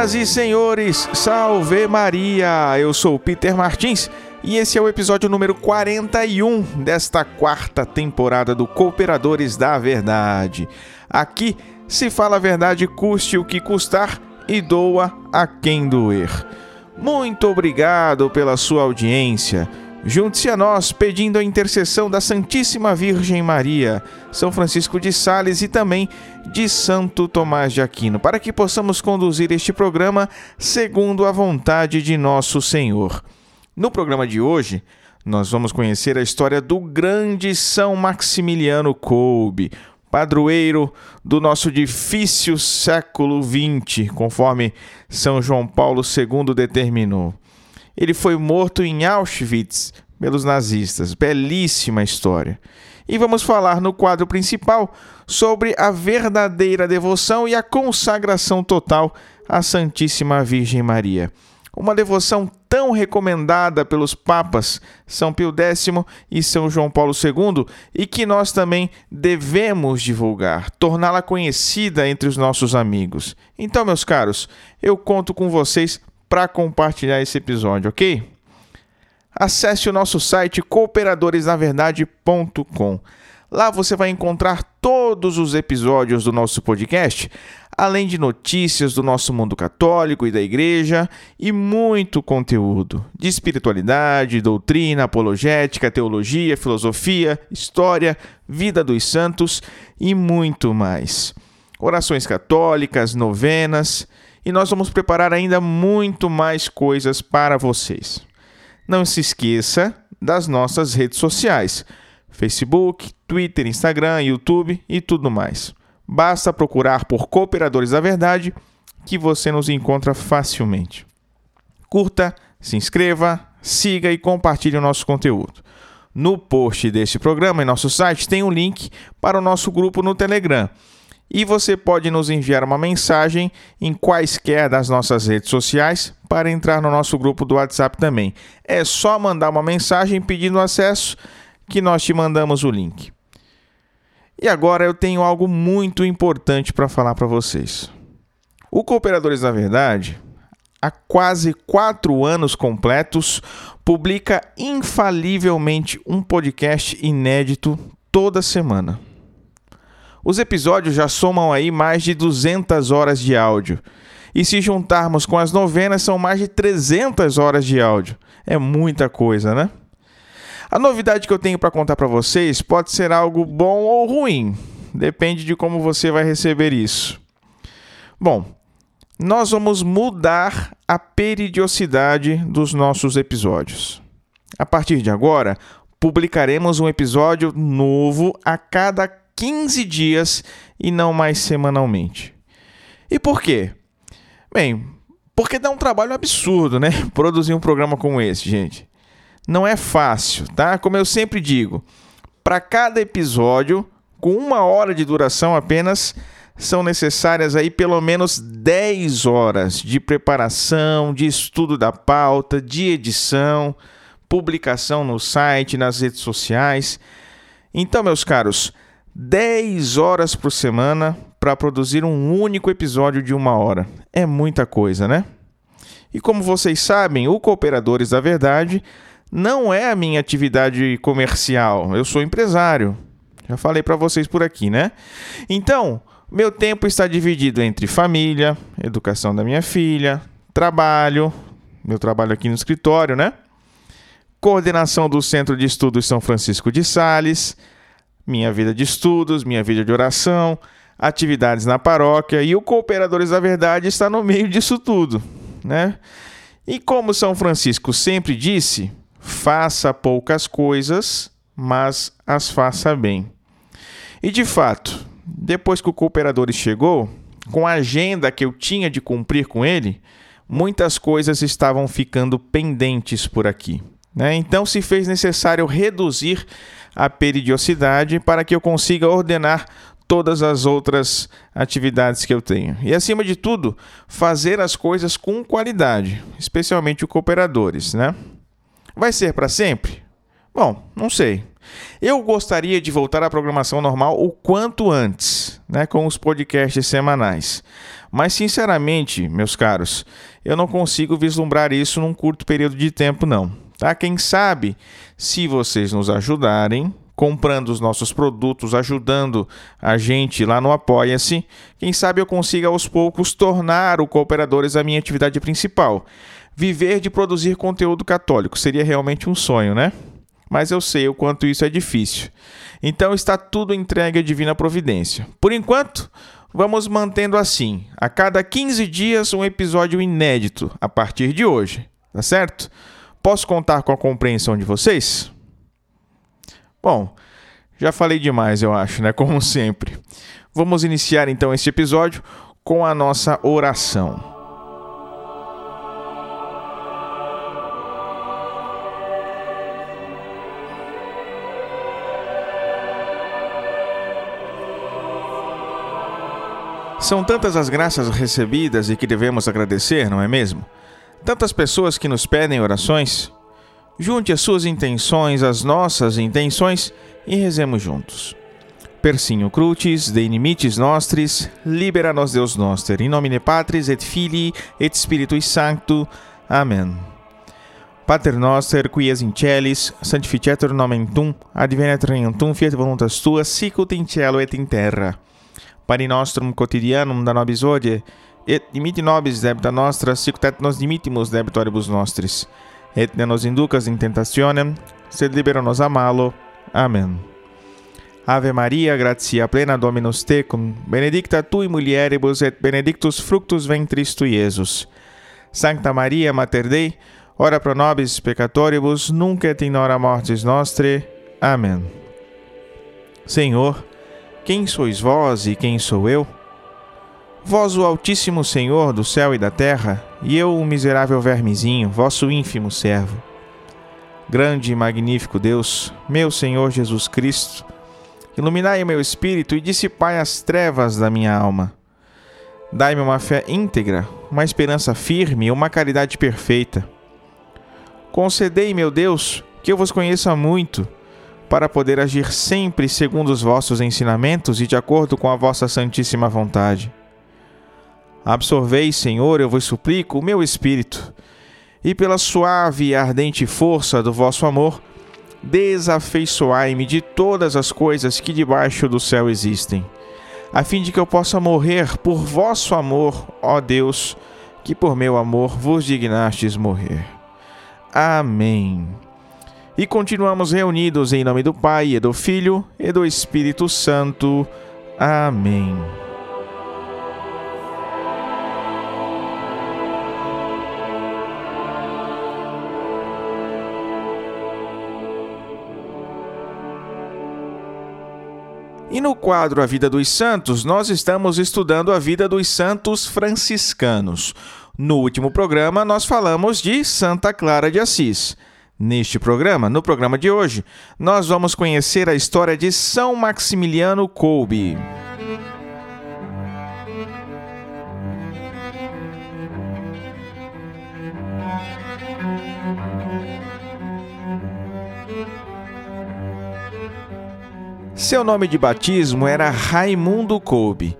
Senhoras e senhores, salve Maria! Eu sou Peter Martins e esse é o episódio número 41 desta quarta temporada do Cooperadores da Verdade. Aqui se fala a verdade, custe o que custar e doa a quem doer. Muito obrigado pela sua audiência. Junte-se a nós pedindo a intercessão da Santíssima Virgem Maria, São Francisco de Sales e também de Santo Tomás de Aquino, para que possamos conduzir este programa segundo a vontade de nosso Senhor. No programa de hoje, nós vamos conhecer a história do grande São Maximiliano Kolbe, padroeiro do nosso difícil século XX, conforme São João Paulo II determinou. Ele foi morto em Auschwitz pelos nazistas. Belíssima história. E vamos falar no quadro principal sobre a verdadeira devoção e a consagração total à Santíssima Virgem Maria. Uma devoção tão recomendada pelos papas São Pio X e São João Paulo II e que nós também devemos divulgar, torná-la conhecida entre os nossos amigos. Então, meus caros, eu conto com vocês para compartilhar esse episódio, ok? Acesse o nosso site cooperadoresnaverdade.com. Lá você vai encontrar todos os episódios do nosso podcast, além de notícias do nosso mundo católico e da igreja e muito conteúdo de espiritualidade, doutrina, apologética, teologia, filosofia, história, vida dos santos e muito mais. Orações católicas, novenas e nós vamos preparar ainda muito mais coisas para vocês. Não se esqueça das nossas redes sociais: Facebook, Twitter, Instagram, YouTube e tudo mais. Basta procurar por Cooperadores da Verdade que você nos encontra facilmente. Curta, se inscreva, siga e compartilhe o nosso conteúdo. No post deste programa em nosso site tem um link para o nosso grupo no Telegram e você pode nos enviar uma mensagem em quaisquer das nossas redes sociais para entrar no nosso grupo do WhatsApp também. É só mandar uma mensagem pedindo acesso que nós te mandamos o link. E agora eu tenho algo muito importante para falar para vocês. O Cooperadores da Verdade, há quase quatro anos completos, publica infalivelmente um podcast inédito toda semana. Os episódios já somam aí mais de 200 horas de áudio. E se juntarmos com as novenas, são mais de 300 horas de áudio. É muita coisa, né? A novidade que eu tenho para contar para vocês pode ser algo bom ou ruim, depende de como você vai receber isso. Bom, nós vamos mudar a periodicidade dos nossos episódios. A partir de agora, publicaremos um episódio novo a cada 15 dias e não mais semanalmente. E por quê? Bem, porque dá um trabalho absurdo, né? Produzir um programa como esse, gente. Não é fácil, tá? Como eu sempre digo, para cada episódio, com uma hora de duração apenas, são necessárias aí pelo menos 10 horas de preparação, de estudo da pauta, de edição, publicação no site, nas redes sociais. Então, meus caros, 10 horas por semana para produzir um único episódio de uma hora. É muita coisa, né? E como vocês sabem, o Cooperadores da Verdade não é a minha atividade comercial. Eu sou empresário. Já falei para vocês por aqui, né? Então, meu tempo está dividido entre família, educação da minha filha, trabalho, meu trabalho aqui no escritório, né? Coordenação do Centro de Estudos São Francisco de Sales minha vida de estudos, minha vida de oração, atividades na paróquia e o Cooperadores da Verdade está no meio disso tudo, né? E como São Francisco sempre disse, faça poucas coisas, mas as faça bem. E de fato, depois que o Cooperadores chegou, com a agenda que eu tinha de cumprir com ele, muitas coisas estavam ficando pendentes por aqui. Né? Então se fez necessário reduzir a periodicidade para que eu consiga ordenar todas as outras atividades que eu tenho. E acima de tudo, fazer as coisas com qualidade, especialmente os cooperadores, né? Vai ser para sempre? Bom, não sei. Eu gostaria de voltar à programação normal o quanto antes, né, com os podcasts semanais. Mas, sinceramente, meus caros, eu não consigo vislumbrar isso num curto período de tempo, não. Tá? Quem sabe, se vocês nos ajudarem, comprando os nossos produtos, ajudando a gente lá no Apoia-se, quem sabe eu consiga aos poucos tornar o Cooperadores a minha atividade principal. Viver de produzir conteúdo católico seria realmente um sonho, né? Mas eu sei o quanto isso é difícil. Então está tudo entregue à divina providência. Por enquanto, vamos mantendo assim. A cada 15 dias, um episódio inédito a partir de hoje. Tá certo? Posso contar com a compreensão de vocês? Bom, já falei demais, eu acho, né? Como sempre. Vamos iniciar então este episódio com a nossa oração. São tantas as graças recebidas e que devemos agradecer, não é mesmo? Tantas pessoas que nos pedem orações. Junte as suas intenções às nossas intenções e rezemos juntos. Persinho crucis, de inimites nostris, libera nos Deus noster, in nomine Patris et Filii et Spiritui Sancto. Amen. Pater noster, qui es in celis, sanctificetur nomen tum, advenet regnum tum, fiat voluntas tua, sicut in cielo et in terra. Pane nostrum quotidianum da nobis hodie, et dimiti nobis debita nostra, sicut et nos dimittimus debitoribus nostris. Et ne nos inducas in tentationem, sed libera nos a malo. Amen. Ave Maria, gratia plena Dominus tecum, benedicta tui mulieribus et benedictus fructus ventris tui, Iesus. Sancta Maria, Mater Dei, ora pro nobis peccatoribus, nunc et in hora mortis nostre. Amen. Senhor, quem sois vós e quem sou eu? Vós, o Altíssimo Senhor do céu e da terra, e eu, o miserável vermezinho, vosso ínfimo servo. Grande e magnífico Deus, meu Senhor Jesus Cristo, iluminai o meu espírito e dissipai as trevas da minha alma. Dai-me uma fé íntegra, uma esperança firme e uma caridade perfeita. Concedei, meu Deus, que eu vos conheça muito para poder agir sempre segundo os vossos ensinamentos e de acordo com a vossa santíssima vontade. Absorvei, Senhor, eu vos suplico, o meu espírito, e pela suave e ardente força do vosso amor, desafeiçoai-me de todas as coisas que debaixo do céu existem, a fim de que eu possa morrer por vosso amor, ó Deus, que por meu amor vos dignastes morrer. Amém. E continuamos reunidos em nome do Pai, e do Filho, e do Espírito Santo. Amém. E no quadro A Vida dos Santos, nós estamos estudando a vida dos santos franciscanos. No último programa, nós falamos de Santa Clara de Assis. Neste programa, no programa de hoje, nós vamos conhecer a história de São Maximiliano Kolbe. Seu nome de batismo era Raimundo Kolbe.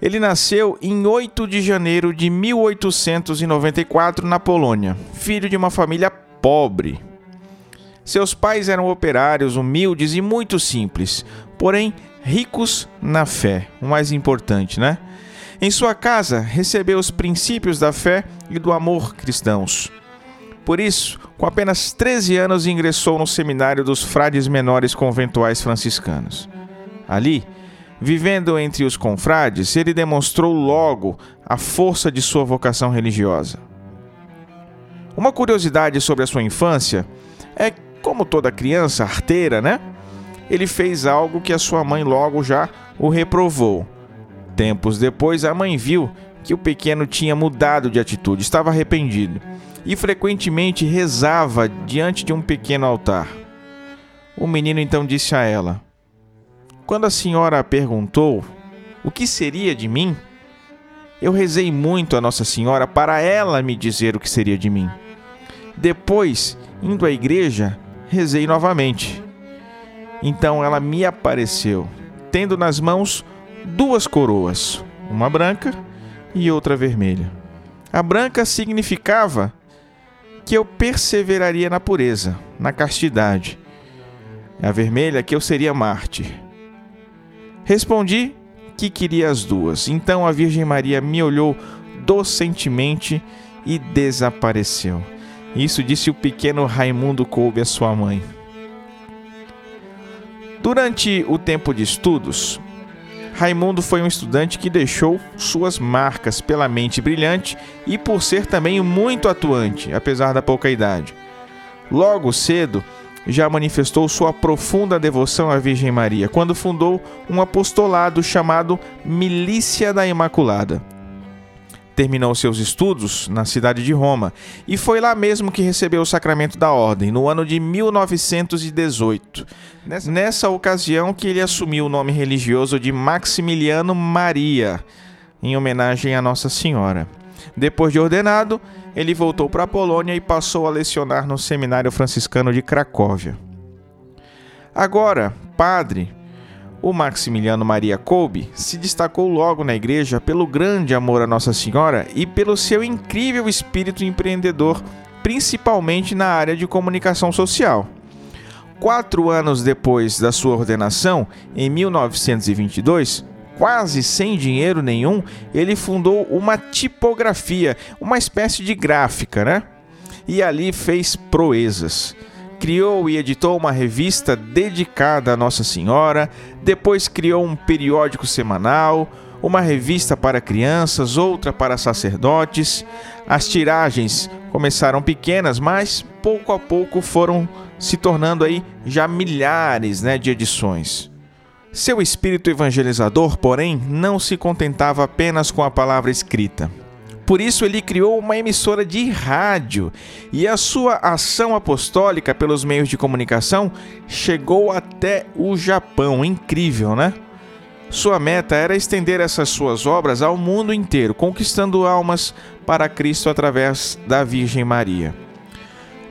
Ele nasceu em 8 de janeiro de 1894 na Polônia, filho de uma família pobre. Seus pais eram operários humildes e muito simples, porém ricos na fé, o mais importante, né? Em sua casa, recebeu os princípios da fé e do amor cristãos. Por isso, com apenas 13 anos, ingressou no seminário dos frades menores conventuais franciscanos. Ali, vivendo entre os confrades, ele demonstrou logo a força de sua vocação religiosa. Uma curiosidade sobre a sua infância é como toda criança arteira, né? Ele fez algo que a sua mãe logo já o reprovou. Tempos depois, a mãe viu que o pequeno tinha mudado de atitude, estava arrependido e frequentemente rezava diante de um pequeno altar. O menino então disse a ela: Quando a senhora perguntou o que seria de mim, eu rezei muito a Nossa Senhora para ela me dizer o que seria de mim. Depois, indo à igreja, rezei novamente. Então ela me apareceu, tendo nas mãos duas coroas, uma branca e outra vermelha. A branca significava que eu perseveraria na pureza, na castidade. A vermelha que eu seria mártir. Respondi que queria as duas. Então a Virgem Maria me olhou docentemente e desapareceu. Isso disse o pequeno Raimundo Coube à sua mãe. Durante o tempo de estudos, Raimundo foi um estudante que deixou suas marcas pela mente brilhante e por ser também muito atuante, apesar da pouca idade. Logo cedo, já manifestou sua profunda devoção à Virgem Maria quando fundou um apostolado chamado Milícia da Imaculada. Terminou seus estudos na cidade de Roma e foi lá mesmo que recebeu o sacramento da ordem, no ano de 1918. Nessa ocasião que ele assumiu o nome religioso de Maximiliano Maria, em homenagem a Nossa Senhora. Depois de ordenado, ele voltou para a Polônia e passou a lecionar no Seminário Franciscano de Cracóvia. Agora, padre, o Maximiliano Maria Kolbe se destacou logo na igreja pelo grande amor a Nossa Senhora e pelo seu incrível espírito empreendedor, principalmente na área de comunicação social. Quatro anos depois da sua ordenação, em 1922, quase sem dinheiro nenhum, ele fundou uma tipografia, uma espécie de gráfica, né? E ali fez proezas. Criou e editou uma revista dedicada a Nossa Senhora, depois criou um periódico semanal, uma revista para crianças, outra para sacerdotes. As tiragens começaram pequenas, mas pouco a pouco foram se tornando aí já milhares né, de edições. Seu espírito evangelizador, porém, não se contentava apenas com a palavra escrita. Por isso, ele criou uma emissora de rádio e a sua ação apostólica pelos meios de comunicação chegou até o Japão. Incrível, né? Sua meta era estender essas suas obras ao mundo inteiro, conquistando almas para Cristo através da Virgem Maria.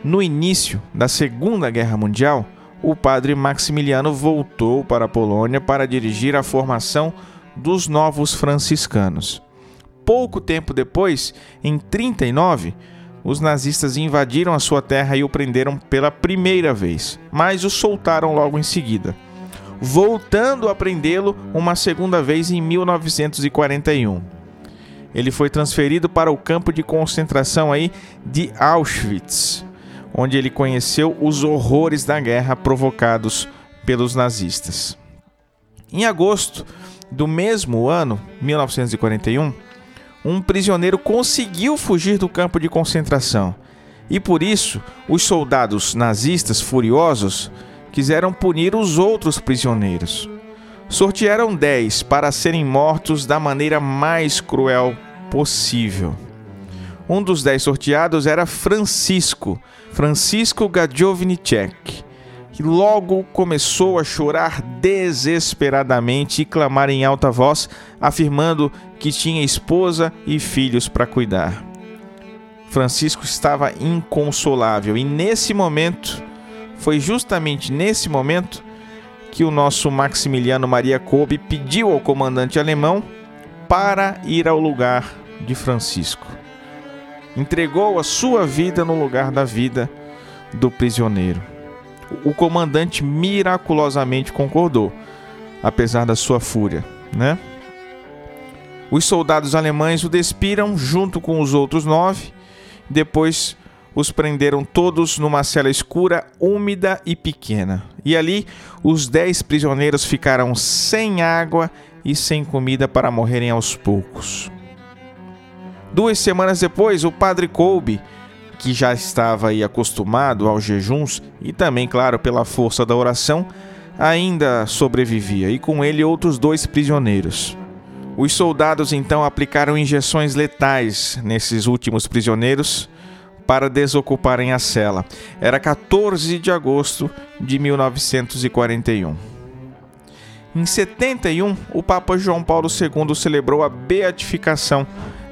No início da Segunda Guerra Mundial, o padre Maximiliano voltou para a Polônia para dirigir a formação dos novos franciscanos. Pouco tempo depois, em 39, os nazistas invadiram a sua terra e o prenderam pela primeira vez, mas o soltaram logo em seguida, voltando a prendê-lo uma segunda vez em 1941. Ele foi transferido para o campo de concentração aí de Auschwitz, onde ele conheceu os horrores da guerra provocados pelos nazistas. Em agosto do mesmo ano, 1941, um prisioneiro conseguiu fugir do campo de concentração. E por isso, os soldados nazistas furiosos quiseram punir os outros prisioneiros. Sortearam dez para serem mortos da maneira mais cruel possível. Um dos dez sorteados era Francisco, Francisco Gajovnicek, que logo começou a chorar desesperadamente e clamar em alta voz, afirmando que tinha esposa e filhos para cuidar. Francisco estava inconsolável e nesse momento, foi justamente nesse momento, que o nosso Maximiliano Maria Kolbe pediu ao comandante alemão para ir ao lugar de Francisco entregou a sua vida no lugar da vida do prisioneiro. O comandante miraculosamente concordou, apesar da sua fúria, né? Os soldados alemães o despiram junto com os outros nove, depois os prenderam todos numa cela escura, úmida e pequena. E ali os dez prisioneiros ficaram sem água e sem comida para morrerem aos poucos. Duas semanas depois, o padre Kolbe, que já estava aí acostumado aos jejuns e também, claro, pela força da oração, ainda sobrevivia e com ele outros dois prisioneiros. Os soldados então aplicaram injeções letais nesses últimos prisioneiros para desocuparem a cela. Era 14 de agosto de 1941. Em 71, o Papa João Paulo II celebrou a beatificação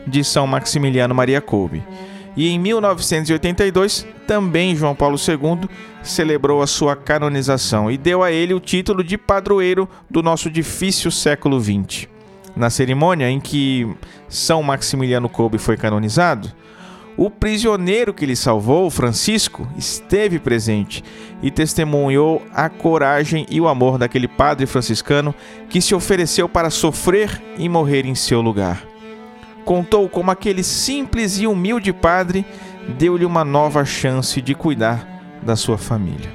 de São Maximiliano Maria Kolbe. E em 1982, também João Paulo II celebrou a sua canonização e deu a ele o título de padroeiro do nosso difícil século XX. Na cerimônia em que São Maximiliano Kolbe foi canonizado, o prisioneiro que lhe salvou, Francisco, esteve presente e testemunhou a coragem e o amor daquele padre franciscano que se ofereceu para sofrer e morrer em seu lugar. Contou como aquele simples e humilde padre deu-lhe uma nova chance de cuidar da sua família.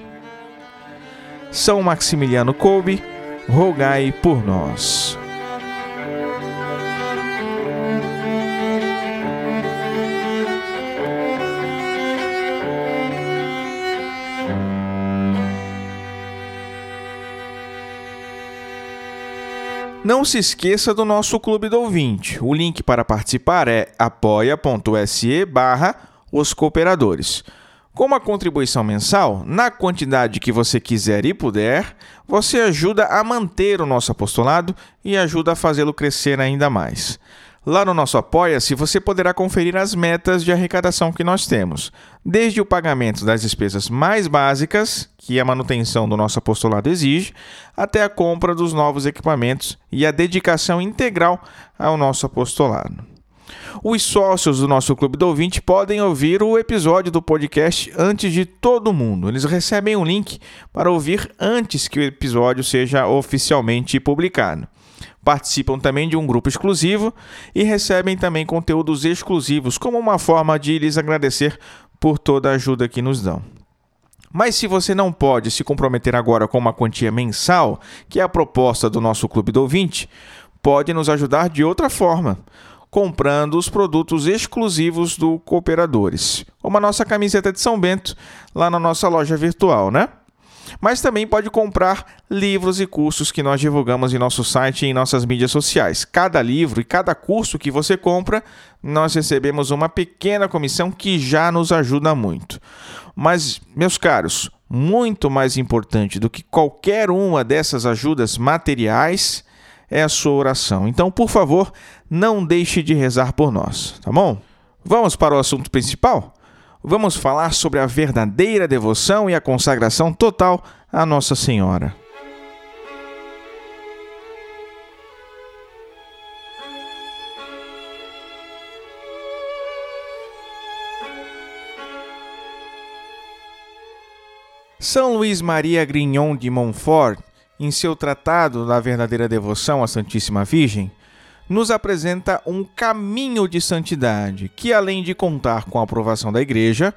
São Maximiliano Kolbe, rogai por nós. Não se esqueça do nosso Clube do Ouvinte. O link para participar é apoia.se barra os cooperadores. Com uma contribuição mensal, na quantidade que você quiser e puder, você ajuda a manter o nosso apostolado e ajuda a fazê-lo crescer ainda mais. Lá no nosso Apoia-se, você poderá conferir as metas de arrecadação que nós temos, desde o pagamento das despesas mais básicas, que a manutenção do nosso apostolado exige, até a compra dos novos equipamentos e a dedicação integral ao nosso apostolado. Os sócios do nosso Clube do Ouvinte podem ouvir o episódio do podcast antes de todo mundo. Eles recebem um link para ouvir antes que o episódio seja oficialmente publicado participam também de um grupo exclusivo e recebem também conteúdos exclusivos, como uma forma de lhes agradecer por toda a ajuda que nos dão. Mas se você não pode se comprometer agora com uma quantia mensal, que é a proposta do nosso Clube do Ouvinte, pode nos ajudar de outra forma, comprando os produtos exclusivos do Cooperadores, como a nossa camiseta de São Bento lá na nossa loja virtual, né? Mas também pode comprar livros e cursos que nós divulgamos em nosso site e em nossas mídias sociais. Cada livro e cada curso que você compra, nós recebemos uma pequena comissão que já nos ajuda muito. Mas, meus caros, muito mais importante do que qualquer uma dessas ajudas materiais é a sua oração. Então, por favor, não deixe de rezar por nós, tá bom? Vamos para o assunto principal? Vamos falar sobre a verdadeira devoção e a consagração total à Nossa Senhora. São Luís Maria Grignon de Montfort, em seu tratado da verdadeira devoção à Santíssima Virgem, nos apresenta um caminho de santidade que, além de contar com a aprovação da Igreja,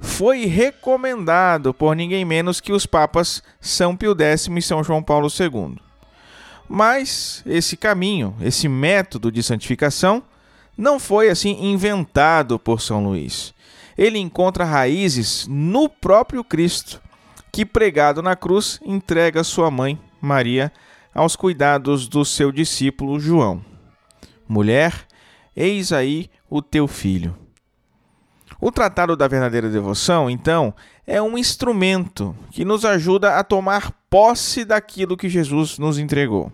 foi recomendado por ninguém menos que os papas São Pio X e São João Paulo II. Mas esse caminho, esse método de santificação, não foi assim inventado por São Luís. Ele encontra raízes no próprio Cristo, que pregado na cruz entrega sua mãe, Maria, aos cuidados do seu discípulo João. Mulher, eis aí o teu filho. O Tratado da Verdadeira Devoção, então, é um instrumento que nos ajuda a tomar posse daquilo que Jesus nos entregou.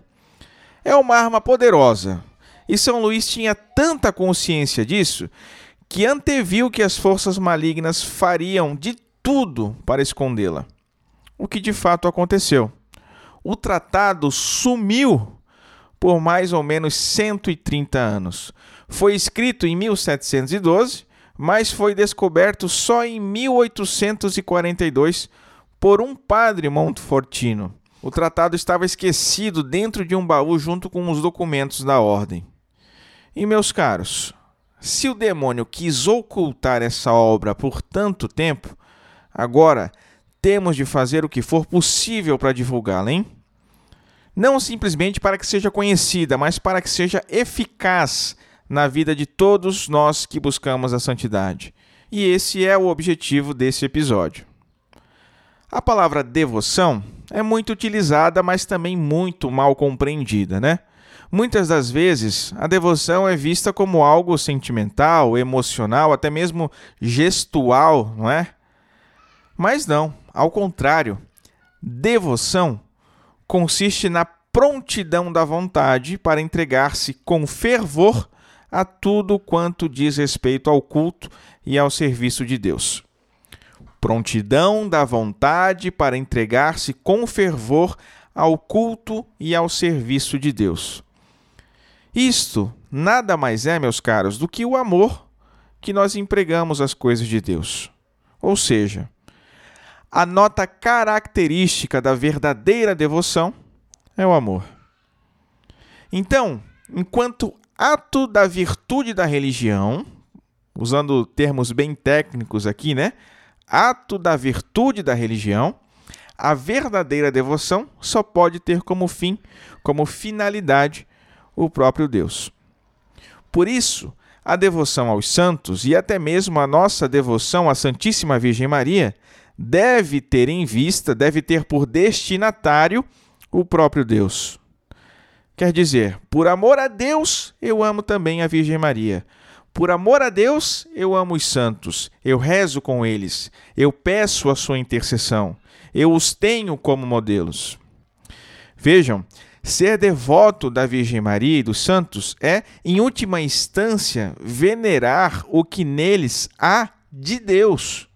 É uma arma poderosa, e São Luís tinha tanta consciência disso que anteviu que as forças malignas fariam de tudo para escondê-la. O que de fato aconteceu. O tratado sumiu por mais ou menos 130 anos. Foi escrito em 1712, mas foi descoberto só em 1842 por um padre montfortino. O tratado estava esquecido dentro de um baú junto com os documentos da ordem. E meus caros, se o demônio quis ocultar essa obra por tanto tempo, agora temos de fazer o que for possível para divulgá-la, hein? Não simplesmente para que seja conhecida, mas para que seja eficaz na vida de todos nós que buscamos a santidade. E esse é o objetivo desse episódio. A palavra devoção é muito utilizada, mas também muito mal compreendida, né? Muitas das vezes, a devoção é vista como algo sentimental, emocional, até mesmo gestual, não é? Mas não, ao contrário. Devoção consiste na prontidão da vontade para entregar-se com fervor a tudo quanto diz respeito ao culto e ao serviço de Deus. Prontidão da vontade para entregar-se com fervor ao culto e ao serviço de Deus. Isto nada mais é, meus caros, do que o amor que nós empregamos às coisas de Deus. Ou seja, a nota característica da verdadeira devoção é o amor. Então, enquanto ato da virtude da religião, usando termos bem técnicos aqui, né? Ato da virtude da religião, a verdadeira devoção só pode ter como fim, como finalidade, o próprio Deus. Por isso, a devoção aos santos e até mesmo a nossa devoção à Santíssima Virgem Maria deve ter em vista, deve ter por destinatário o próprio Deus. Quer dizer, por amor a Deus, eu amo também a Virgem Maria. Por amor a Deus, eu amo os santos, eu rezo com eles, eu peço a sua intercessão, eu os tenho como modelos. Vejam, ser devoto da Virgem Maria e dos santos é, em última instância, venerar o que neles há de Deus.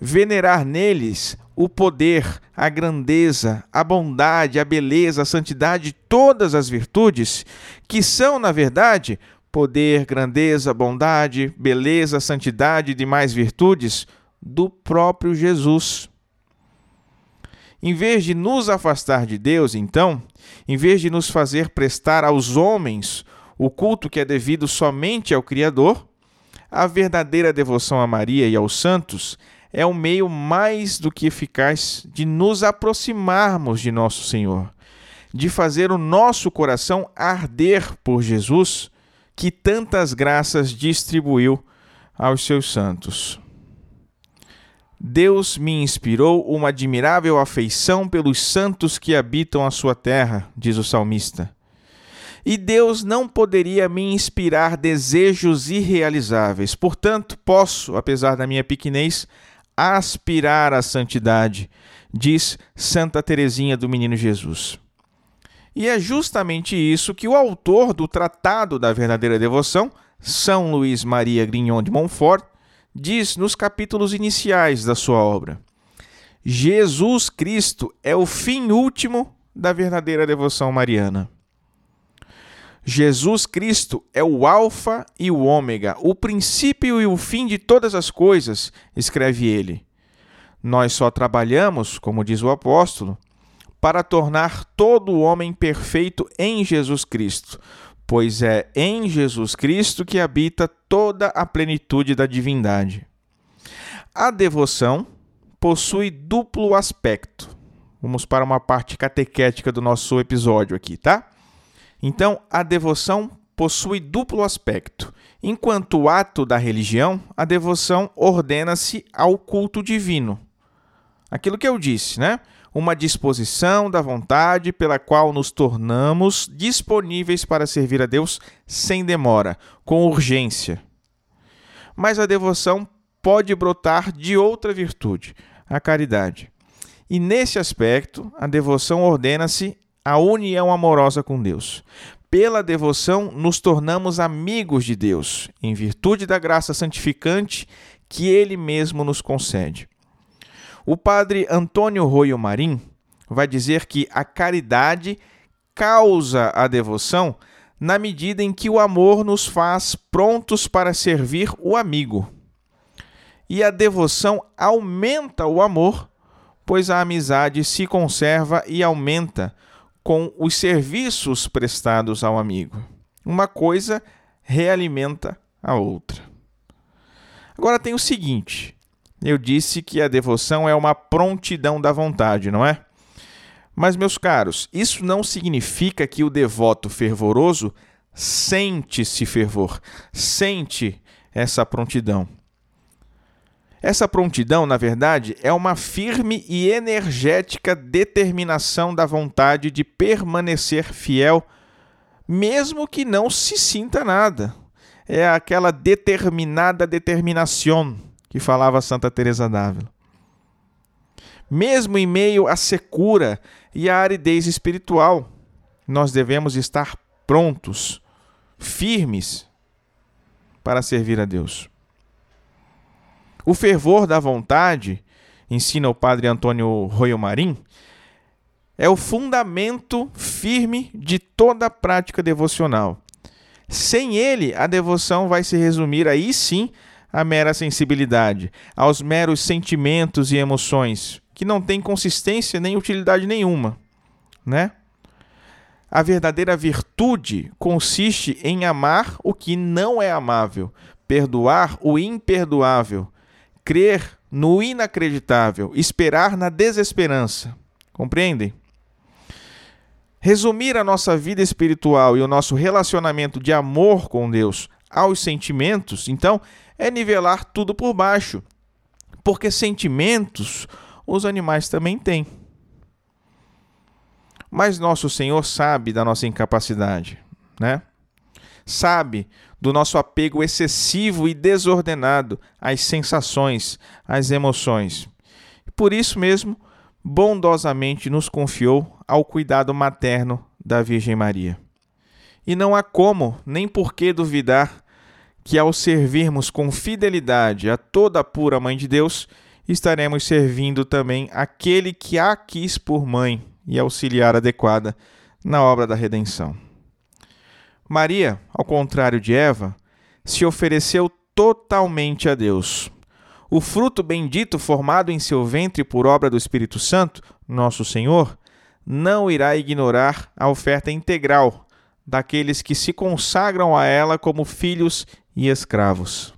Venerar neles o poder, a grandeza, a bondade, a beleza, a santidade, todas as virtudes, que são, na verdade, poder, grandeza, bondade, beleza, santidade e demais virtudes do próprio Jesus. Em vez de nos afastar de Deus, então, em vez de nos fazer prestar aos homens o culto que é devido somente ao Criador, a verdadeira devoção a Maria e aos santos é o meio mais do que eficaz de nos aproximarmos de nosso Senhor, de fazer o nosso coração arder por Jesus, que tantas graças distribuiu aos seus santos. Deus me inspirou uma admirável afeição pelos santos que habitam a sua terra, diz o salmista. E Deus não poderia me inspirar desejos irrealizáveis. Portanto, posso, apesar da minha pequenez, aspirar à santidade, diz Santa Teresinha do Menino Jesus. E é justamente isso que o autor do Tratado da Verdadeira Devoção, São Luís Maria Grignon de Montfort, diz nos capítulos iniciais da sua obra. Jesus Cristo é o fim último da verdadeira devoção mariana. Jesus Cristo é o Alfa e o Ômega, o princípio e o fim de todas as coisas, escreve ele. Nós só trabalhamos, como diz o apóstolo, para tornar todo o homem perfeito em Jesus Cristo, pois é em Jesus Cristo que habita toda a plenitude da divindade. A devoção possui duplo aspecto. Vamos para uma parte catequética do nosso episódio aqui, tá? Então, a devoção possui duplo aspecto. Enquanto ato da religião, a devoção ordena-se ao culto divino. Aquilo que eu disse, né? Uma disposição da vontade pela qual nos tornamos disponíveis para servir a Deus sem demora, com urgência. Mas a devoção pode brotar de outra virtude, a caridade. E nesse aspecto, a devoção ordena-se a união amorosa com Deus. Pela devoção, nos tornamos amigos de Deus, em virtude da graça santificante que Ele mesmo nos concede. O padre Antônio Royo Marim vai dizer que a caridade causa a devoção na medida em que o amor nos faz prontos para servir o amigo. E a devoção aumenta o amor, pois a amizade se conserva e aumenta com os serviços prestados ao amigo. Uma coisa realimenta a outra. Agora tem o seguinte: eu disse que a devoção é uma prontidão da vontade, não é? Mas, meus caros, isso não significa que o devoto fervoroso sente-se fervor, sente essa prontidão. Essa prontidão, na verdade, é uma firme e energética determinação da vontade de permanecer fiel, mesmo que não se sinta nada. É aquela determinada determinação que falava Santa Teresa d'Ávila. Mesmo em meio à secura e à aridez espiritual, nós devemos estar prontos, firmes, para servir a Deus. O fervor da vontade, ensina o padre Antônio Royo Marim, é o fundamento firme de toda a prática devocional. Sem ele, a devoção vai se resumir aí sim à mera sensibilidade, aos meros sentimentos e emoções, que não têm consistência nem utilidade nenhuma, né? A verdadeira virtude consiste em amar o que não é amável, perdoar o imperdoável, crer no inacreditável, esperar na desesperança. Compreendem? Resumir a nossa vida espiritual e o nosso relacionamento de amor com Deus aos sentimentos, então, é nivelar tudo por baixo. Porque sentimentos os animais também têm. Mas nosso Senhor sabe da nossa incapacidade, né? Sabe do nosso apego excessivo e desordenado às sensações, às emoções. Por isso mesmo, bondosamente nos confiou ao cuidado materno da Virgem Maria. E não há como, nem por que duvidar que ao servirmos com fidelidade a toda a pura Mãe de Deus, estaremos servindo também aquele que a quis por mãe e auxiliar adequada na obra da redenção. Maria, ao contrário de Eva, se ofereceu totalmente a Deus, o fruto bendito formado em seu ventre por obra do Espírito Santo, nosso Senhor, não irá ignorar a oferta integral daqueles que se consagram a ela como filhos e escravos.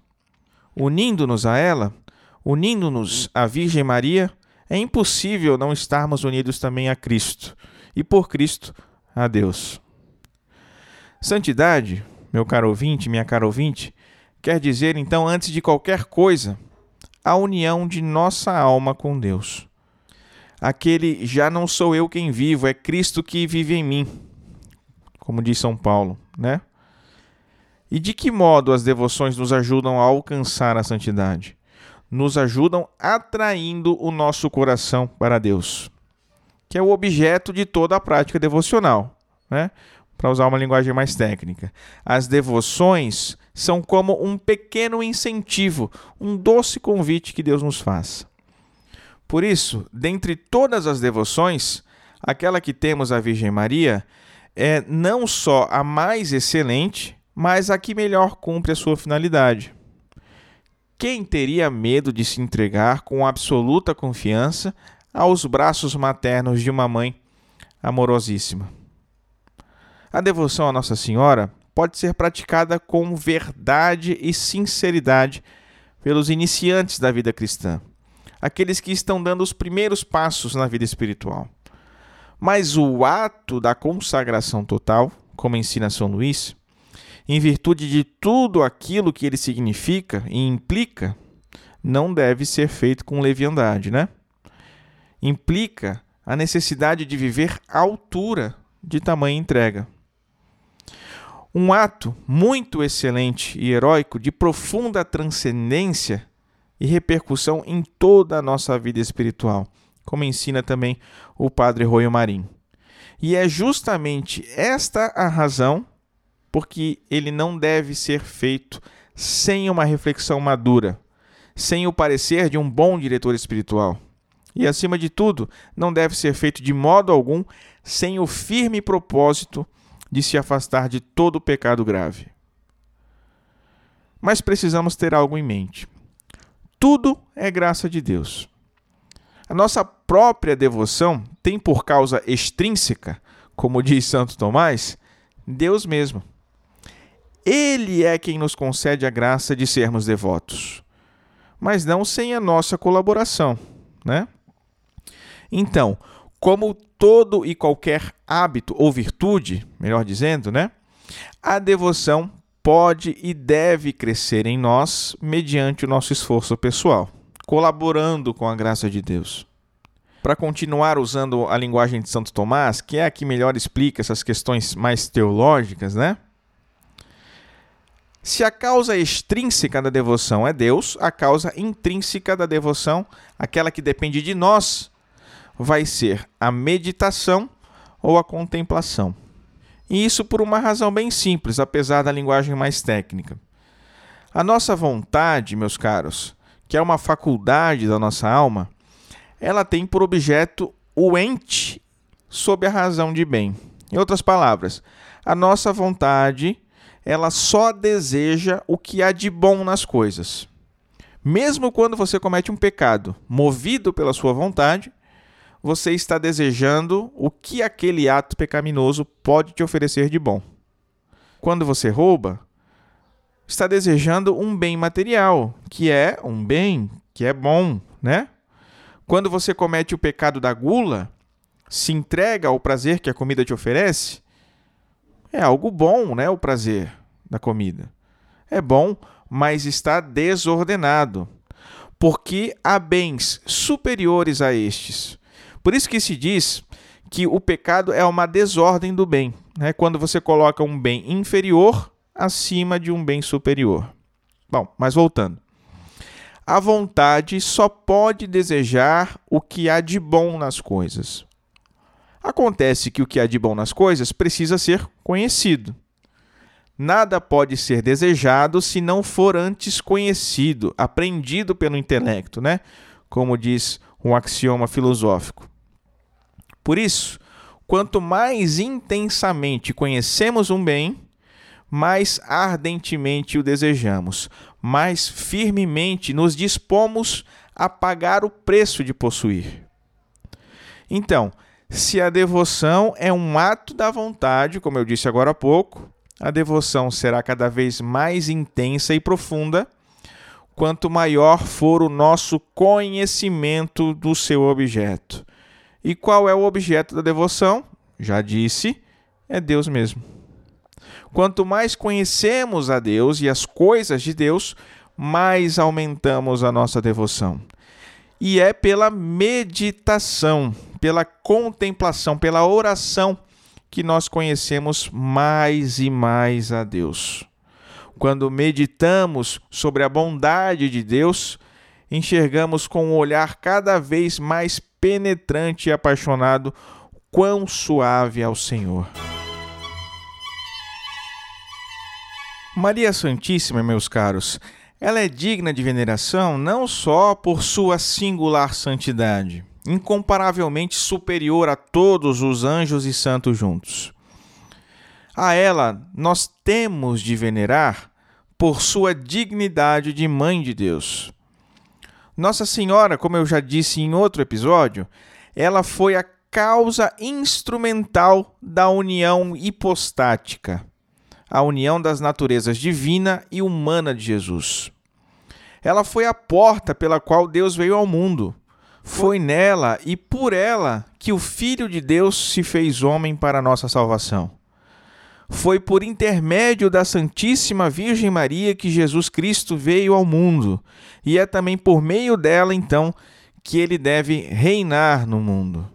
Unindo-nos a ela, unindo-nos à Virgem Maria, é impossível não estarmos unidos também a Cristo e por Cristo a Deus. Santidade, meu caro ouvinte, minha cara ouvinte, quer dizer então, antes de qualquer coisa, a união de nossa alma com Deus. Aquele já não sou eu quem vivo, é Cristo que vive em mim, como diz São Paulo, né? E de que modo as devoções nos ajudam a alcançar a santidade? Nos ajudam atraindo o nosso coração para Deus, que é o objeto de toda a prática devocional, né? Para usar uma linguagem mais técnica. As devoções são como um pequeno incentivo, um doce convite que Deus nos faz. Por isso, dentre todas as devoções, aquela que temos à Virgem Maria é não só a mais excelente, mas a que melhor cumpre a sua finalidade. Quem teria medo de se entregar com absoluta confiança aos braços maternos de uma mãe amorosíssima? A devoção a Nossa Senhora pode ser praticada com verdade e sinceridade pelos iniciantes da vida cristã, aqueles que estão dando os primeiros passos na vida espiritual. Mas o ato da consagração total, como ensina São Luís, em virtude de tudo aquilo que ele significa e implica, não deve ser feito com leviandade, né? Implica a necessidade de viver à altura de tamanha entrega um ato muito excelente e heróico de profunda transcendência e repercussão em toda a nossa vida espiritual, como ensina também o padre Royo Marim. E é justamente esta a razão porque ele não deve ser feito sem uma reflexão madura, sem o parecer de um bom diretor espiritual. E, acima de tudo, não deve ser feito de modo algum sem o firme propósito de se afastar de todo pecado grave. Mas precisamos ter algo em mente. Tudo é graça de Deus. A nossa própria devoção tem por causa extrínseca, como diz Santo Tomás, Deus mesmo. Ele é quem nos concede a graça de sermos devotos, mas não sem a nossa colaboração, né? Então, como todo e qualquer hábito ou virtude, melhor dizendo, né? A devoção pode e deve crescer em nós mediante o nosso esforço pessoal, colaborando com a graça de Deus. Para continuar usando a linguagem de Santo Tomás, que é a que melhor explica essas questões mais teológicas, né? Se a causa extrínseca da devoção é Deus, a causa intrínseca da devoção, aquela que depende de nós, vai ser a meditação ou a contemplação. E isso por uma razão bem simples, apesar da linguagem mais técnica. A nossa vontade, meus caros, que é uma faculdade da nossa alma, ela tem por objeto o ente sob a razão de bem. Em outras palavras, a nossa vontade, ela só deseja o que há de bom nas coisas. Mesmo quando você comete um pecado movido pela sua vontade, você está desejando o que aquele ato pecaminoso pode te oferecer de bom. Quando você rouba, está desejando um bem material, que é um bem que é bom, né? Quando você comete o pecado da gula, se entrega ao prazer que a comida te oferece, é algo bom, né? O prazer da comida. É bom, mas está desordenado, porque há bens superiores a estes. Por isso que se diz que o pecado é uma desordem do bem, né? Quando você coloca um bem inferior acima de um bem superior. Bom, mas voltando. A vontade só pode desejar o que há de bom nas coisas. Acontece que o que há de bom nas coisas precisa ser conhecido. Nada pode ser desejado se não for antes conhecido, aprendido pelo intelecto, né? Como diz um axioma filosófico. Por isso, quanto mais intensamente conhecemos um bem, mais ardentemente o desejamos, mais firmemente nos dispomos a pagar o preço de possuir. Então, se a devoção é um ato da vontade, como eu disse agora há pouco, a devoção será cada vez mais intensa e profunda quanto maior for o nosso conhecimento do seu objeto. E qual é o objeto da devoção? Já disse, é Deus mesmo. Quanto mais conhecemos a Deus e as coisas de Deus, mais aumentamos a nossa devoção. E é pela meditação, pela contemplação, pela oração que nós conhecemos mais e mais a Deus. Quando meditamos sobre a bondade de Deus, enxergamos com um olhar cada vez mais penetrante e apaixonado quão suave é o Senhor. Maria Santíssima, meus caros, ela é digna de veneração não só por sua singular santidade, incomparavelmente superior a todos os anjos e santos juntos. A ela nós temos de venerar por sua dignidade de Mãe de Deus. Nossa Senhora, como eu já disse em outro episódio, ela foi a causa instrumental da união hipostática a união das naturezas divina e humana de Jesus. Ela foi a porta pela qual Deus veio ao mundo. Foi nela e por ela que o Filho de Deus se fez homem para a nossa salvação. Foi por intermédio da Santíssima Virgem Maria que Jesus Cristo veio ao mundo, e é também por meio dela, então, que ele deve reinar no mundo.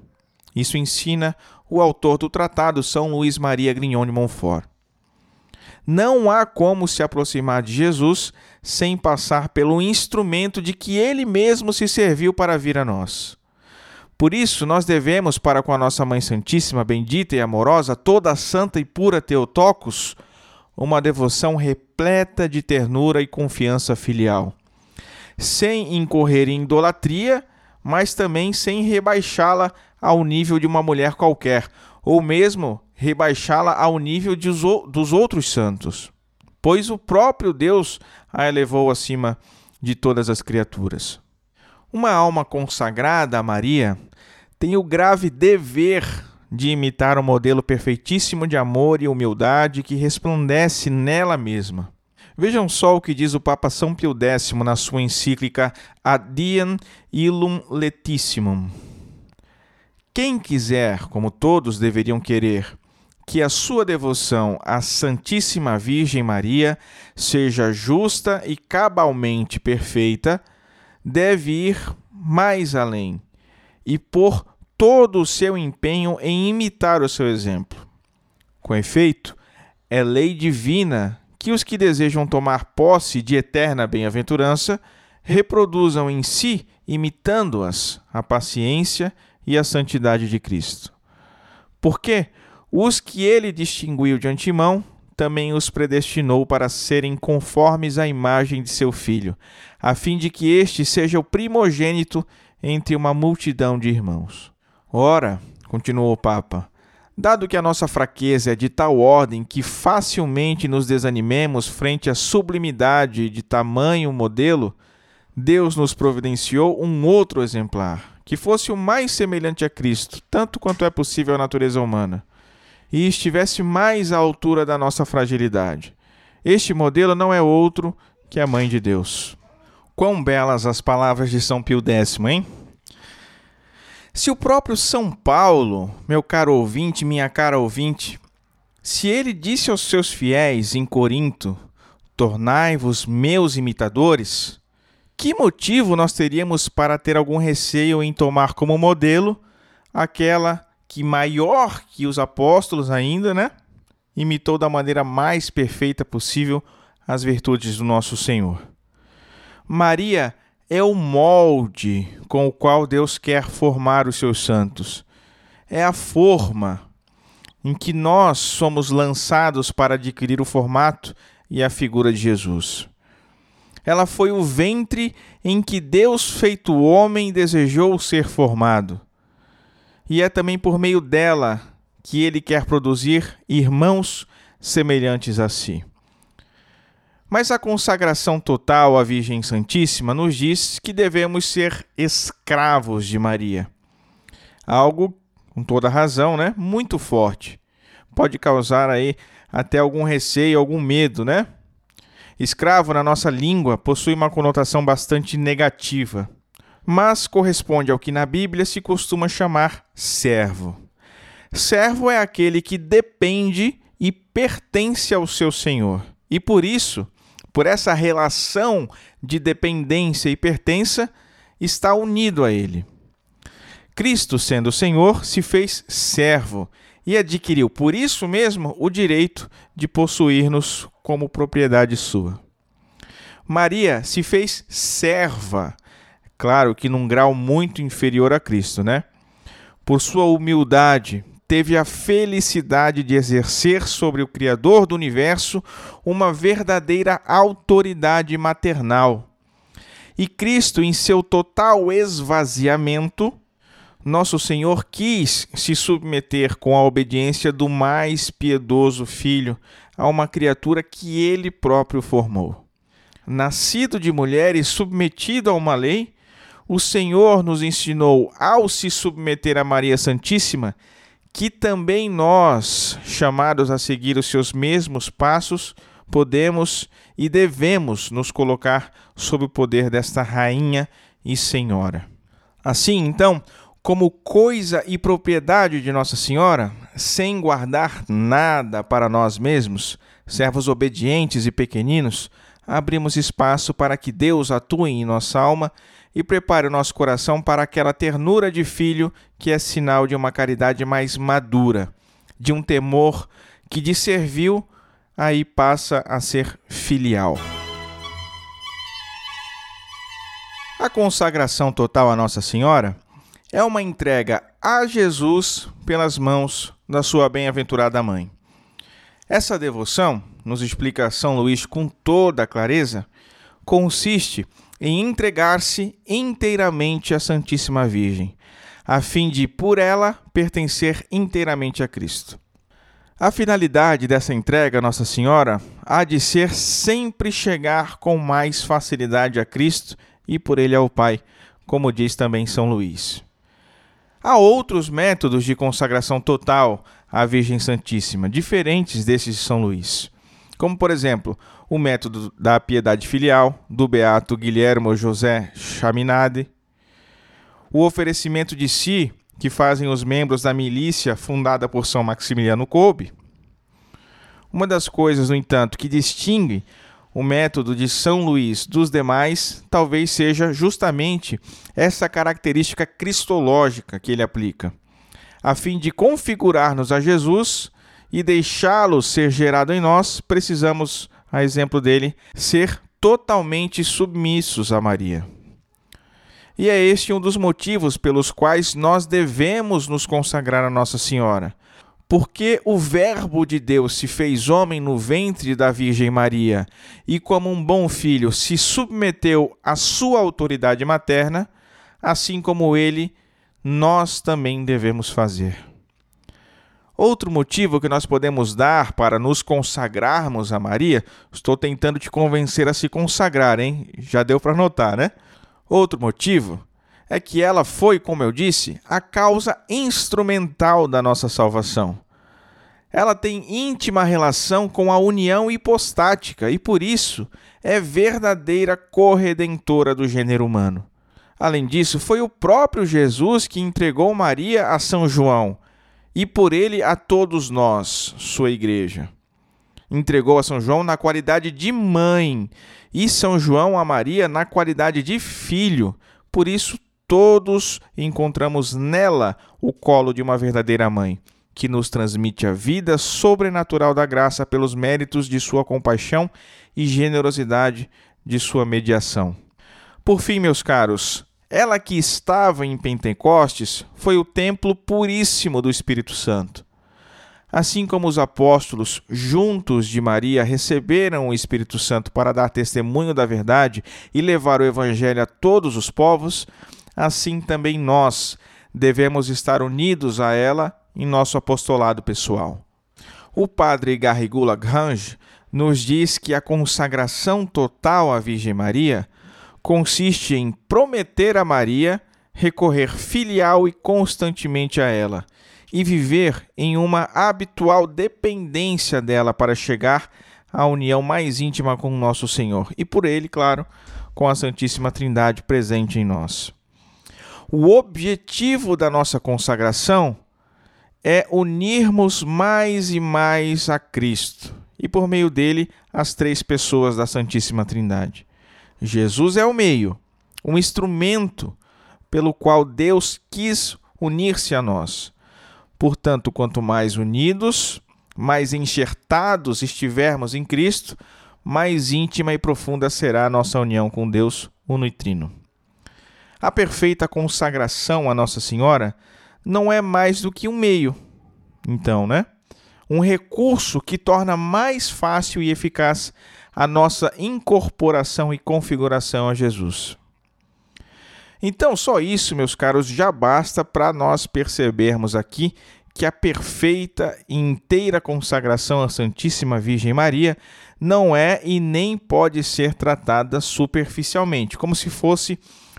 Isso ensina o autor do tratado São Luís Maria Grignon de Montfort. Não há como se aproximar de Jesus sem passar pelo instrumento de que ele mesmo se serviu para vir a nós. Por isso, nós devemos, para com a nossa Mãe Santíssima, bendita e amorosa, toda santa e pura Teotocos, uma devoção repleta de ternura e confiança filial, sem incorrer em idolatria, mas também sem rebaixá-la ao nível de uma mulher qualquer, ou mesmo rebaixá-la ao nível dos outros santos, pois o próprio Deus a elevou acima de todas as criaturas. Uma alma consagrada a Maria tem o grave dever de imitar o modelo perfeitíssimo de amor e humildade que resplandece nela mesma. Vejam só o que diz o Papa São Pio X na sua encíclica Adiem Illum Letissimum. Quem quiser, como todos deveriam querer, que a sua devoção à Santíssima Virgem Maria seja justa e cabalmente perfeita, deve ir mais além e pôr todo o seu empenho em imitar o seu exemplo. Com efeito, é lei divina que os que desejam tomar posse de eterna bem-aventurança reproduzam em si, imitando-as, a paciência e a santidade de Cristo. Por quê? Os que ele distinguiu de antemão, também os predestinou para serem conformes à imagem de seu filho, a fim de que este seja o primogênito entre uma multidão de irmãos. Ora, continuou o Papa, dado que a nossa fraqueza é de tal ordem que facilmente nos desanimemos frente à sublimidade de tamanho modelo, Deus nos providenciou um outro exemplar, que fosse o mais semelhante a Cristo, tanto quanto é possível à natureza humana e estivesse mais à altura da nossa fragilidade. Este modelo não é outro que a Mãe de Deus. Quão belas as palavras de São Pio X, hein? Se o próprio São Paulo, meu caro ouvinte, minha cara ouvinte, se ele disse aos seus fiéis em Corinto: Tornai-vos meus imitadores, que motivo nós teríamos para ter algum receio em tomar como modelo aquela que maior que os apóstolos ainda, né? Imitou da maneira mais perfeita possível as virtudes do nosso Senhor. Maria é o molde com o qual Deus quer formar os seus santos. É a forma em que nós somos lançados para adquirir o formato e a figura de Jesus. Ela foi o ventre em que Deus, feito homem, desejou ser formado e é também por meio dela que ele quer produzir irmãos semelhantes a si. Mas a consagração total à Virgem Santíssima nos diz que devemos ser escravos de Maria. Algo, com toda razão, né? Muito forte. Pode causar aí até algum receio, algum medo, né? Escravo na nossa língua possui uma conotação bastante negativa mas corresponde ao que na Bíblia se costuma chamar servo. Servo é aquele que depende e pertence ao seu senhor. E por isso, por essa relação de dependência e pertença, está unido a ele. Cristo, sendo Senhor, se fez servo e adquiriu por isso mesmo o direito de possuir-nos como propriedade sua. Maria se fez serva Claro que num grau muito inferior a Cristo, né? Por sua humildade, teve a felicidade de exercer sobre o Criador do universo uma verdadeira autoridade maternal. E Cristo, em seu total esvaziamento, nosso Senhor quis se submeter com a obediência do mais piedoso Filho a uma criatura que ele próprio formou. Nascido de mulher e submetido a uma lei, o Senhor nos ensinou, ao se submeter a Maria Santíssima, que também nós, chamados a seguir os seus mesmos passos, podemos e devemos nos colocar sob o poder desta Rainha e Senhora. Assim, então, como coisa e propriedade de Nossa Senhora, sem guardar nada para nós mesmos, servos obedientes e pequeninos, abrimos espaço para que Deus atue em nossa alma e prepare o nosso coração para aquela ternura de filho que é sinal de uma caridade mais madura, de um temor que de servil aí passa a ser filial. A consagração total a Nossa Senhora é uma entrega a Jesus pelas mãos da sua bem-aventurada mãe. Essa devoção, nos explica São Luís com toda clareza, consiste em entregar-se inteiramente à Santíssima Virgem, a fim de, por ela, pertencer inteiramente a Cristo. A finalidade dessa entrega Nossa Senhora há de ser sempre chegar com mais facilidade a Cristo e por ele ao Pai, como diz também São Luís. Há outros métodos de consagração total à Virgem Santíssima, diferentes desses de São Luís como por exemplo o método da piedade filial do beato Guilhermo José Chaminade, o oferecimento de si que fazem os membros da milícia fundada por São Maximiliano Kolbe. Uma das coisas, no entanto, que distingue o método de São Luís dos demais talvez seja justamente essa característica cristológica que ele aplica, a fim de configurar-nos a Jesus e deixá-lo ser gerado em nós, precisamos, a exemplo dele, ser totalmente submissos a Maria. E é este um dos motivos pelos quais nós devemos nos consagrar a Nossa Senhora, porque o Verbo de Deus se fez homem no ventre da Virgem Maria e, como um bom filho, se submeteu à sua autoridade materna, assim como ele, nós também devemos fazer. Outro motivo que nós podemos dar para nos consagrarmos a Maria, estou tentando te convencer a se consagrar, hein? Já deu para notar, né? Outro motivo é que ela foi, como eu disse, a causa instrumental da nossa salvação. Ela tem íntima relação com a união hipostática e, por isso, é verdadeira corredentora do gênero humano. Além disso, foi o próprio Jesus que entregou Maria a São João e por ele a todos nós, sua igreja. Entregou a São João na qualidade de mãe e São João a Maria na qualidade de filho. Por isso, todos encontramos nela o colo de uma verdadeira mãe, que nos transmite a vida sobrenatural da graça pelos méritos de sua compaixão e generosidade de sua mediação. Por fim, meus caros, ela que estava em Pentecostes foi o templo puríssimo do Espírito Santo. Assim como os apóstolos, juntos de Maria, receberam o Espírito Santo para dar testemunho da verdade e levar o Evangelho a todos os povos, assim também nós devemos estar unidos a ela em nosso apostolado pessoal. O padre Garrigula Grange nos diz que a consagração total à Virgem Maria consiste em prometer a Maria recorrer filial e constantemente a ela e viver em uma habitual dependência dela para chegar à união mais íntima com o nosso Senhor e por ele, claro, com a Santíssima Trindade presente em nós. O objetivo da nossa consagração é unirmos mais e mais a Cristo e por meio dele as três pessoas da Santíssima Trindade. Jesus é o meio, um instrumento pelo qual Deus quis unir-se a nós. Portanto, quanto mais unidos, mais enxertados estivermos em Cristo, mais íntima e profunda será a nossa união com Deus uno e trino. A perfeita consagração a Nossa Senhora não é mais do que um meio, então, né? Um recurso que torna mais fácil e eficaz a nossa incorporação e configuração a Jesus. Então, só isso, meus caros, já basta para nós percebermos aqui que a perfeita e inteira consagração à Santíssima Virgem Maria não é e nem pode ser tratada superficialmente, como se fosse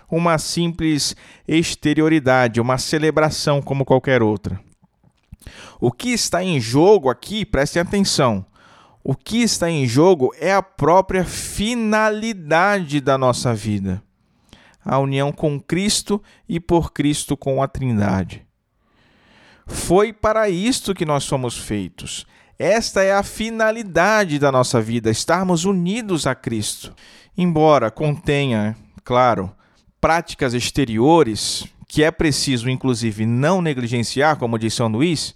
uma simples exterioridade, uma celebração como qualquer outra. O que está em jogo aqui, prestem atenção, o que está em jogo é a própria finalidade da nossa vida. A união com Cristo e por Cristo com a Trindade. Foi para isto que nós somos feitos. Esta é a finalidade da nossa vida, estarmos unidos a Cristo. Embora contenha, claro, práticas exteriores que é preciso, inclusive, não negligenciar, como disse São Luís,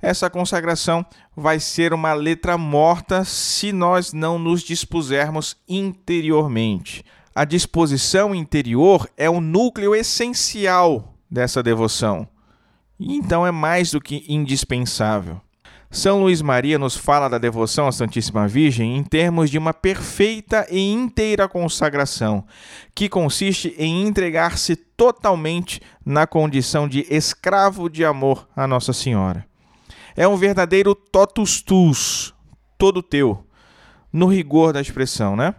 essa consagração vai ser uma letra morta se nós não nos dispusermos interiormente. A disposição interior é o núcleo essencial dessa devoção. Então é mais do que indispensável. São Luís Maria nos fala da devoção à Santíssima Virgem em termos de uma perfeita e inteira consagração, que consiste em entregar-se totalmente na condição de escravo de amor à Nossa Senhora. É um verdadeiro totus tus, todo teu, no rigor da expressão, né?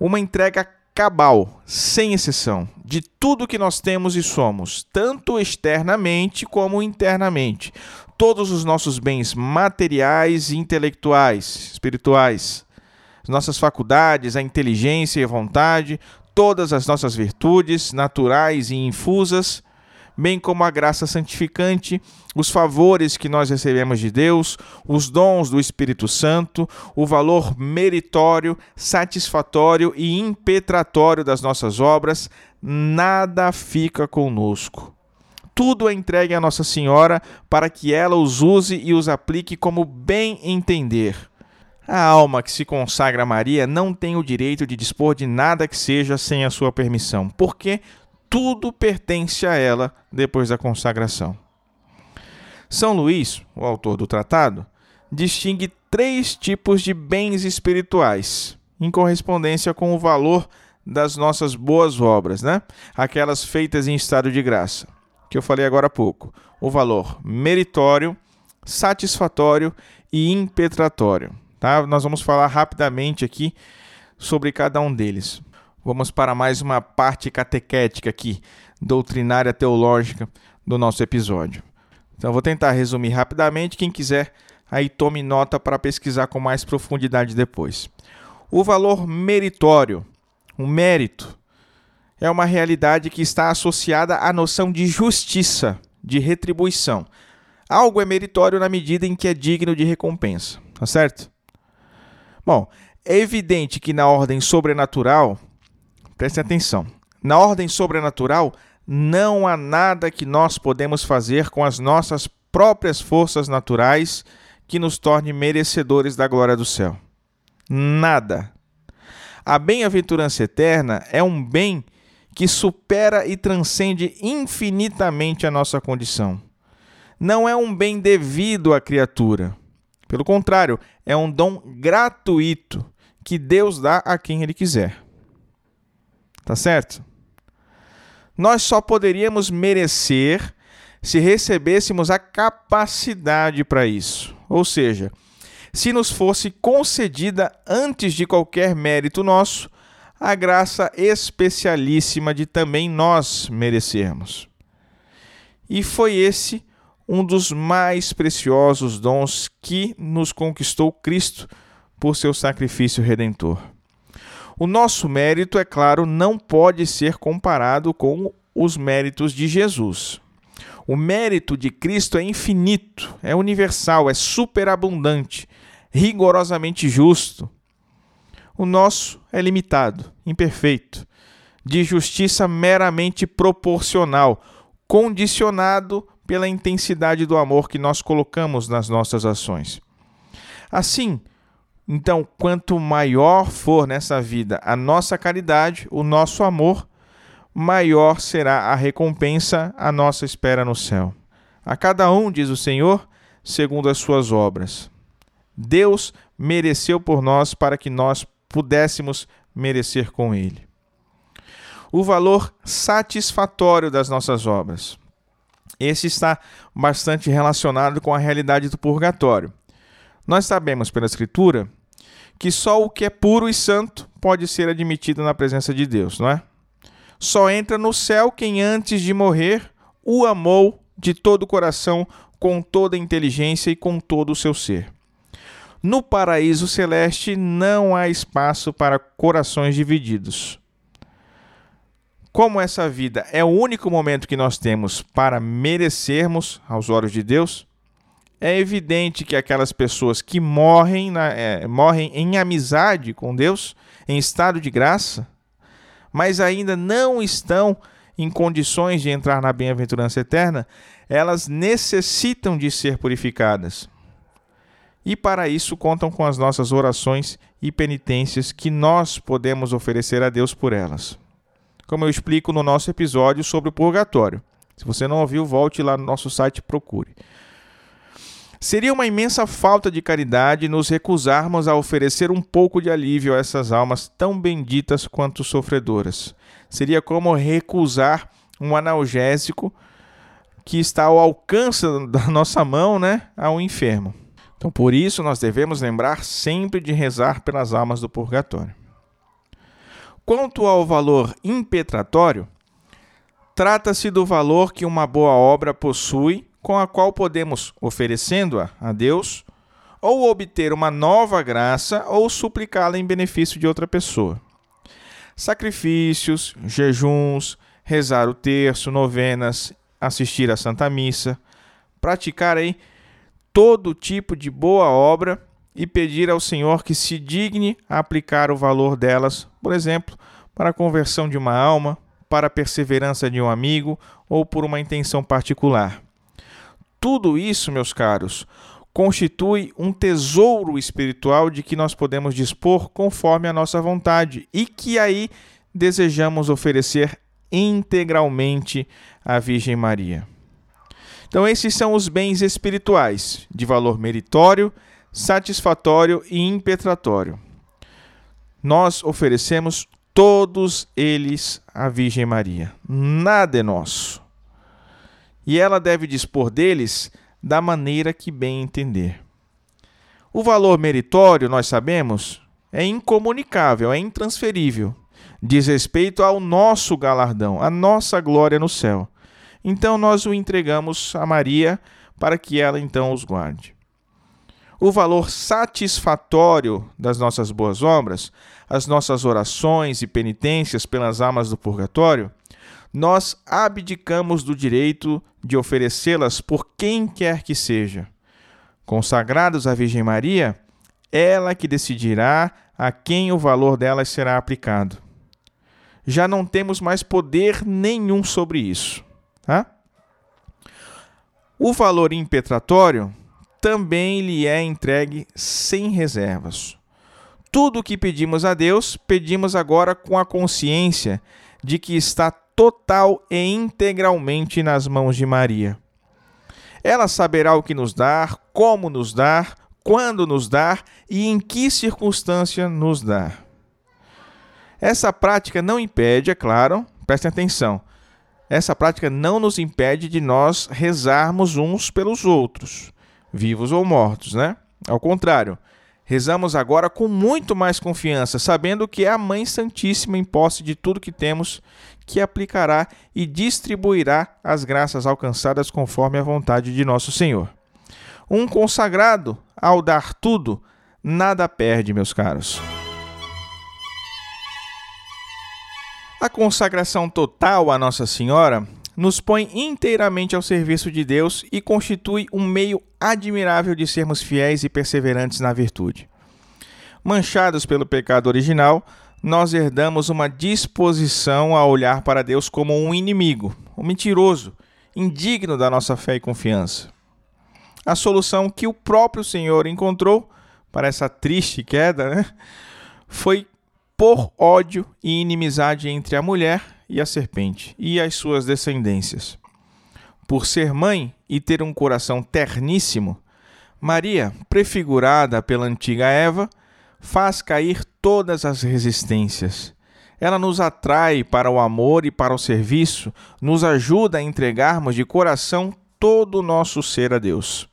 Uma entrega cabal, sem exceção, de tudo que nós temos e somos, tanto externamente como internamente. Todos os nossos bens materiais intelectuais, espirituais, as nossas faculdades, a inteligência e a vontade, todas as nossas virtudes naturais e infusas, bem como a graça santificante, os favores que nós recebemos de Deus, os dons do Espírito Santo, o valor meritório, satisfatório e impetratório das nossas obras, nada fica conosco. Tudo é entregue a Nossa Senhora para que ela os use e os aplique como bem entender. A alma que se consagra a Maria não tem o direito de dispor de nada que seja sem a sua permissão, porque tudo pertence a ela depois da consagração. São Luís, o autor do tratado, distingue três tipos de bens espirituais, em correspondência com o valor das nossas boas obras, né? Aquelas feitas em estado de graça, que eu falei agora há pouco. O valor meritório, satisfatório e impetratório. Tá? Nós vamos falar rapidamente aqui sobre cada um deles. Vamos para mais uma parte catequética aqui, doutrinária teológica do nosso episódio. Então vou tentar resumir rapidamente, quem quiser aí tome nota para pesquisar com mais profundidade depois. O valor meritório, o mérito, é uma realidade que está associada à noção de justiça, de retribuição. Algo é meritório na medida em que é digno de recompensa, tá certo? Bom, é evidente que na ordem sobrenatural, preste atenção, na ordem sobrenatural não há nada que nós podemos fazer com as nossas próprias forças naturais que nos torne merecedores da glória do céu. Nada. A bem-aventurança eterna é um bem que supera e transcende infinitamente a nossa condição. Não é um bem devido à criatura pelo contrário, é um dom gratuito que Deus dá a quem Ele quiser. Tá certo? Nós só poderíamos merecer se recebêssemos a capacidade para isso. Ou seja, se nos fosse concedida antes de qualquer mérito nosso a graça especialíssima de também nós merecermos. E foi esse um dos mais preciosos dons que nos conquistou Cristo por seu sacrifício redentor. O nosso mérito, é claro, não pode ser comparado com os méritos de Jesus. O mérito de Cristo é infinito, é universal, é superabundante, rigorosamente justo. O nosso é limitado, imperfeito, de justiça meramente proporcional, condicionado pela intensidade do amor que nós colocamos nas nossas ações. Assim, então, quanto maior for nessa vida a nossa caridade, o nosso amor, maior será a recompensa à nossa espera no céu. A cada um, diz o Senhor, segundo as suas obras. Deus mereceu por nós para que nós pudéssemos merecer com Ele. O valor satisfatório das nossas obras. Esse está bastante relacionado com a realidade do purgatório. Nós sabemos pela Escritura que só o que é puro e santo pode ser admitido na presença de Deus, não é? Só entra no céu quem antes de morrer o amou de todo o coração, com toda a inteligência e com todo o seu ser. No paraíso celeste não há espaço para corações divididos. Como essa vida é o único momento que nós temos para merecermos aos olhos de Deus, é evidente que aquelas pessoas que morrem, na, é, morrem em amizade com Deus, em estado de graça, mas ainda não estão em condições de entrar na bem-aventurança eterna, elas necessitam de ser purificadas. E para isso contam com as nossas orações e penitências que nós podemos oferecer a Deus por elas como eu explico no nosso episódio sobre o purgatório. Se você não ouviu, volte lá no nosso site e procure. Seria uma imensa falta de caridade nos recusarmos a oferecer um pouco de alívio a essas almas tão benditas quanto sofredoras. Seria como recusar um analgésico que está ao alcance da nossa mão, né, ao enfermo. Então, por isso, nós devemos lembrar sempre de rezar pelas almas do purgatório. Quanto ao valor impetratório, trata-se do valor que uma boa obra possui, com a qual podemos, oferecendo-a a Deus, ou obter uma nova graça ou suplicá-la em benefício de outra pessoa. Sacrifícios, jejuns, rezar o terço, novenas, assistir à Santa Missa, praticar aí todo tipo de boa obra e pedir ao Senhor que se digne a aplicar o valor delas, por exemplo, para a conversão de uma alma, para a perseverança de um amigo ou por uma intenção particular. Tudo isso, meus caros, constitui um tesouro espiritual de que nós podemos dispor conforme a nossa vontade e que aí desejamos oferecer integralmente à Virgem Maria. Então, esses são os bens espirituais, de valor meritório, satisfatório e impetratório. Nós oferecemos todos eles à Virgem Maria. Nada é nosso. E ela deve dispor deles da maneira que bem entender. O valor meritório, nós sabemos, é incomunicável, é intransferível. Diz respeito ao nosso galardão, à nossa glória no céu. Então nós o entregamos a Maria para que ela então os guarde. O valor satisfatório das nossas boas obras, as nossas orações e penitências pelas almas do purgatório, nós abdicamos do direito de oferecê-las por quem quer que seja. Consagrados à Virgem Maria, ela que decidirá a quem o valor delas será aplicado. Já não temos mais poder nenhum sobre isso. Tá? O valor impetratório também lhe é entregue sem reservas. Tudo o que pedimos a Deus, pedimos agora com a consciência de que está total e integralmente nas mãos de Maria. Ela saberá o que nos dar, como nos dar, quando nos dar e em que circunstância nos dar. Essa prática não impede, é claro, prestem atenção, essa prática não nos impede de nós rezarmos uns pelos outros, vivos ou mortos, né? Ao contrário, rezamos agora com muito mais confiança, sabendo que é a Mãe Santíssima em posse de tudo que temos, que aplicará e distribuirá as graças alcançadas conforme a vontade de nosso Senhor. Um consagrado, ao dar tudo, nada perde, meus caros. A consagração total a Nossa Senhora nos põe inteiramente ao serviço de Deus e constitui um meio admirável de sermos fiéis e perseverantes na virtude. Manchados pelo pecado original, nós herdamos uma disposição a olhar para Deus como um inimigo, um mentiroso, indigno da nossa fé e confiança. A solução que o próprio Senhor encontrou para essa triste queda né, foi por ódio e inimizade entre a mulher e a serpente e as suas descendências. Por ser mãe e ter um coração terníssimo, Maria, prefigurada pela antiga Eva, faz cair todas as resistências. Ela nos atrai para o amor e para o serviço, nos ajuda a entregarmos de coração todo o nosso ser a Deus.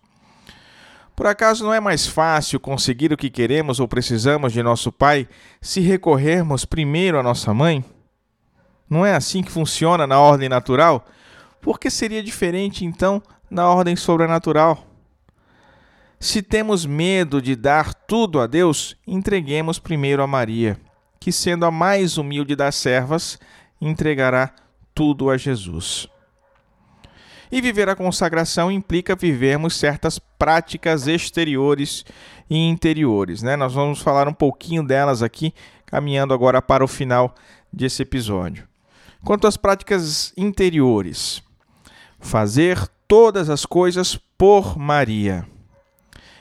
Por acaso não é mais fácil conseguir o que queremos ou precisamos de nosso Pai se recorrermos primeiro à nossa mãe? Não é assim que funciona na ordem natural? Por que seria diferente então na ordem sobrenatural? Se temos medo de dar tudo a Deus, entreguemos primeiro a Maria, que, sendo a mais humilde das servas, entregará tudo a Jesus. E viver a consagração implica vivermos certas práticas exteriores e interiores. Né? Nós vamos falar um pouquinho delas aqui, caminhando agora para o final desse episódio. Quanto às práticas interiores, fazer todas as coisas por Maria.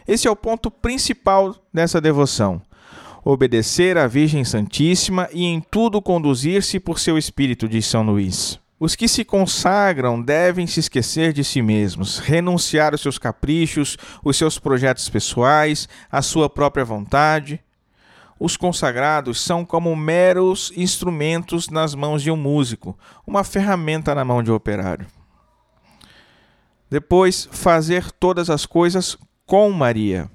Esse é o ponto principal dessa devoção. Obedecer à Virgem Santíssima e em tudo conduzir-se por seu Espírito, diz São Luís. Os que se consagram devem se esquecer de si mesmos, renunciar aos seus caprichos, os seus projetos pessoais, a sua própria vontade. Os consagrados são como meros instrumentos nas mãos de um músico, uma ferramenta na mão de um operário. Depois, fazer todas as coisas com Maria.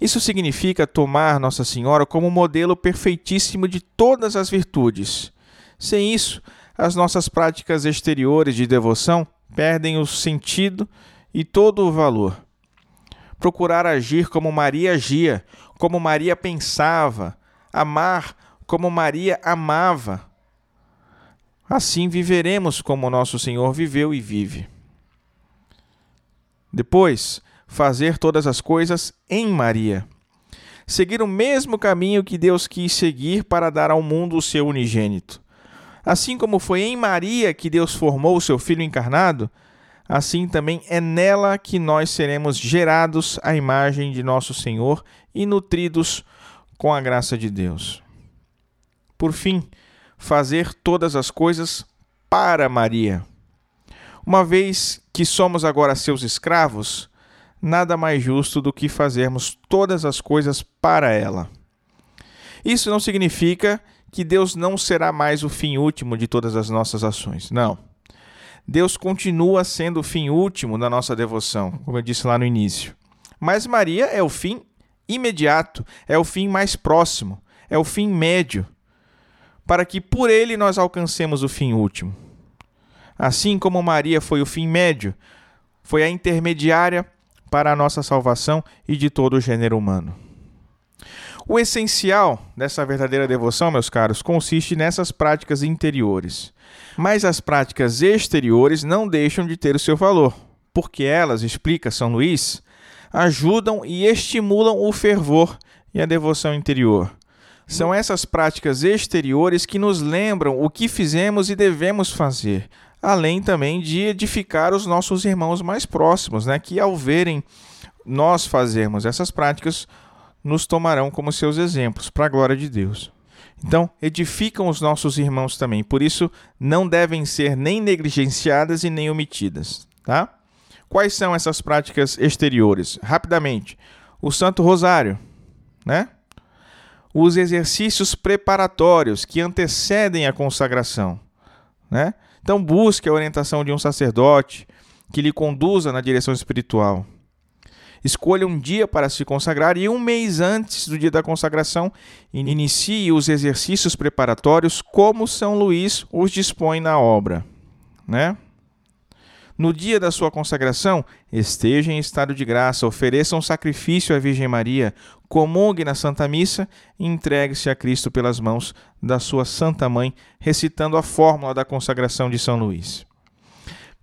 Isso significa tomar Nossa Senhora como modelo perfeitíssimo de todas as virtudes. Sem isso, as nossas práticas exteriores de devoção perdem o sentido e todo o valor. Procurar agir como Maria agia, como Maria pensava, amar como Maria amava. Assim viveremos como nosso Senhor viveu e vive. Depois, fazer todas as coisas em Maria. Seguir o mesmo caminho que Deus quis seguir para dar ao mundo o seu unigênito. Assim como foi em Maria que Deus formou o seu Filho encarnado, assim também é nela que nós seremos gerados à imagem de nosso Senhor e nutridos com a graça de Deus. Por fim, fazer todas as coisas para Maria. Uma vez que somos agora seus escravos, nada mais justo do que fazermos todas as coisas para ela. Isso não significa que Deus não será mais o fim último de todas as nossas ações. Não. Deus continua sendo o fim último da nossa devoção, como eu disse lá no início. Mas Maria é o fim imediato, é o fim mais próximo, é o fim médio, para que por ele nós alcancemos o fim último. Assim como Maria foi o fim médio, foi a intermediária para a nossa salvação e de todo o gênero humano. O essencial dessa verdadeira devoção, meus caros, consiste nessas práticas interiores. Mas as práticas exteriores não deixam de ter o seu valor, porque elas, explica São Luís, ajudam e estimulam o fervor e a devoção interior. São essas práticas exteriores que nos lembram o que fizemos e devemos fazer, além também de edificar os nossos irmãos mais próximos, né, que ao verem nós fazermos essas práticas, nos tomarão como seus exemplos, para a glória de Deus. Então, edificam os nossos irmãos também, por isso não devem ser nem negligenciadas e nem omitidas, tá? Quais são essas práticas exteriores? Rapidamente, o Santo Rosário, né? Os exercícios preparatórios que antecedem a consagração, né? Então, busque a orientação de um sacerdote que lhe conduza na direção espiritual. Escolha um dia para se consagrar e um mês antes do dia da consagração, inicie os exercícios preparatórios como São Luís os dispõe na obra, né? No dia da sua consagração, esteja em estado de graça, ofereça um sacrifício à Virgem Maria, comungue na Santa Missa e entregue-se a Cristo pelas mãos da sua Santa Mãe, recitando a fórmula da consagração de São Luís.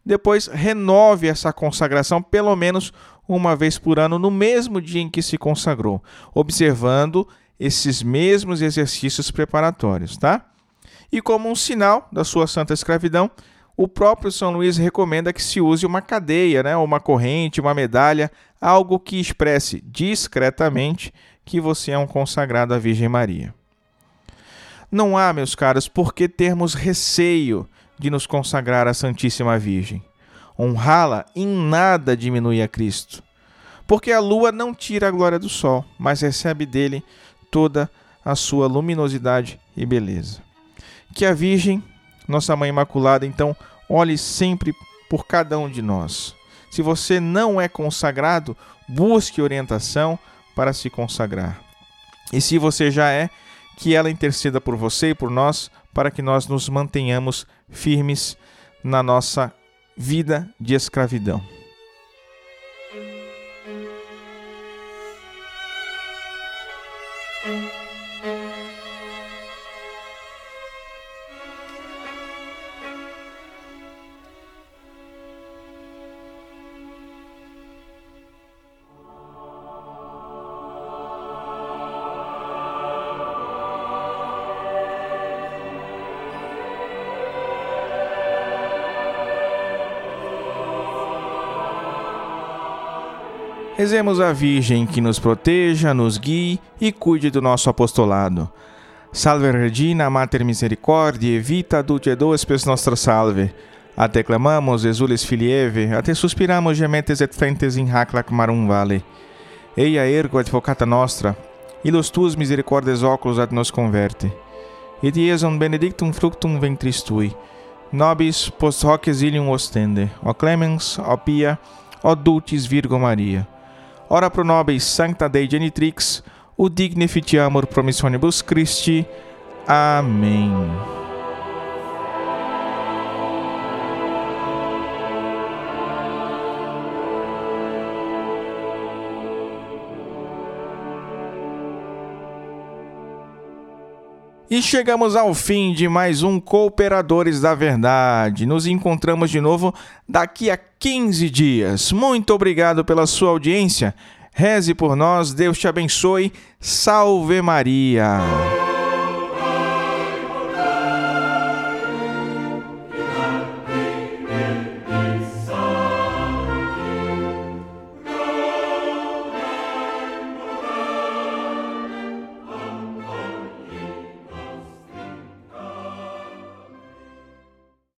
Depois, renove essa consagração pelo menos uma vez por ano, no mesmo dia em que se consagrou, observando esses mesmos exercícios preparatórios, tá? E como um sinal da sua santa escravidão, o próprio São Luís recomenda que se use uma cadeia, né, uma corrente, uma medalha, algo que expresse discretamente que você é um consagrado à Virgem Maria. Não há, meus caros, por que termos receio de nos consagrar à Santíssima Virgem. Honrá-la em nada diminui a Cristo, porque a lua não tira a glória do sol, mas recebe dele toda a sua luminosidade e beleza. Que a Virgem nossa Mãe Imaculada, então, olhe sempre por cada um de nós. Se você não é consagrado, busque orientação para se consagrar. E se você já é, que ela interceda por você e por nós, para que nós nos mantenhamos firmes na nossa vida de escravidão. Rezemos a Virgem que nos proteja, nos guie e cuide do nosso apostolado. Salve Regina, Mater Misericordiae, vita dulcedo spes nostra salve. A te clamamos, exules filieve, a te suspiramos gementes et frentes in hac lacmarum vale. Eia ergo advocata nostra, ilus tuus misericordes oculos ad nos converte. Et iesum benedictum fructum ventris tui, nobis post hoc exilium ostende, o clemens, o pia, o dulcis Virgo Maria. Ora pro nobis sancta Dei genitrix, o dignificiamur promissionibus Christi. Amém. E chegamos ao fim de mais um Cooperadores da Verdade. Nos encontramos de novo daqui a 15 dias. Muito obrigado pela sua audiência. Reze por nós, Deus te abençoe. Salve Maria.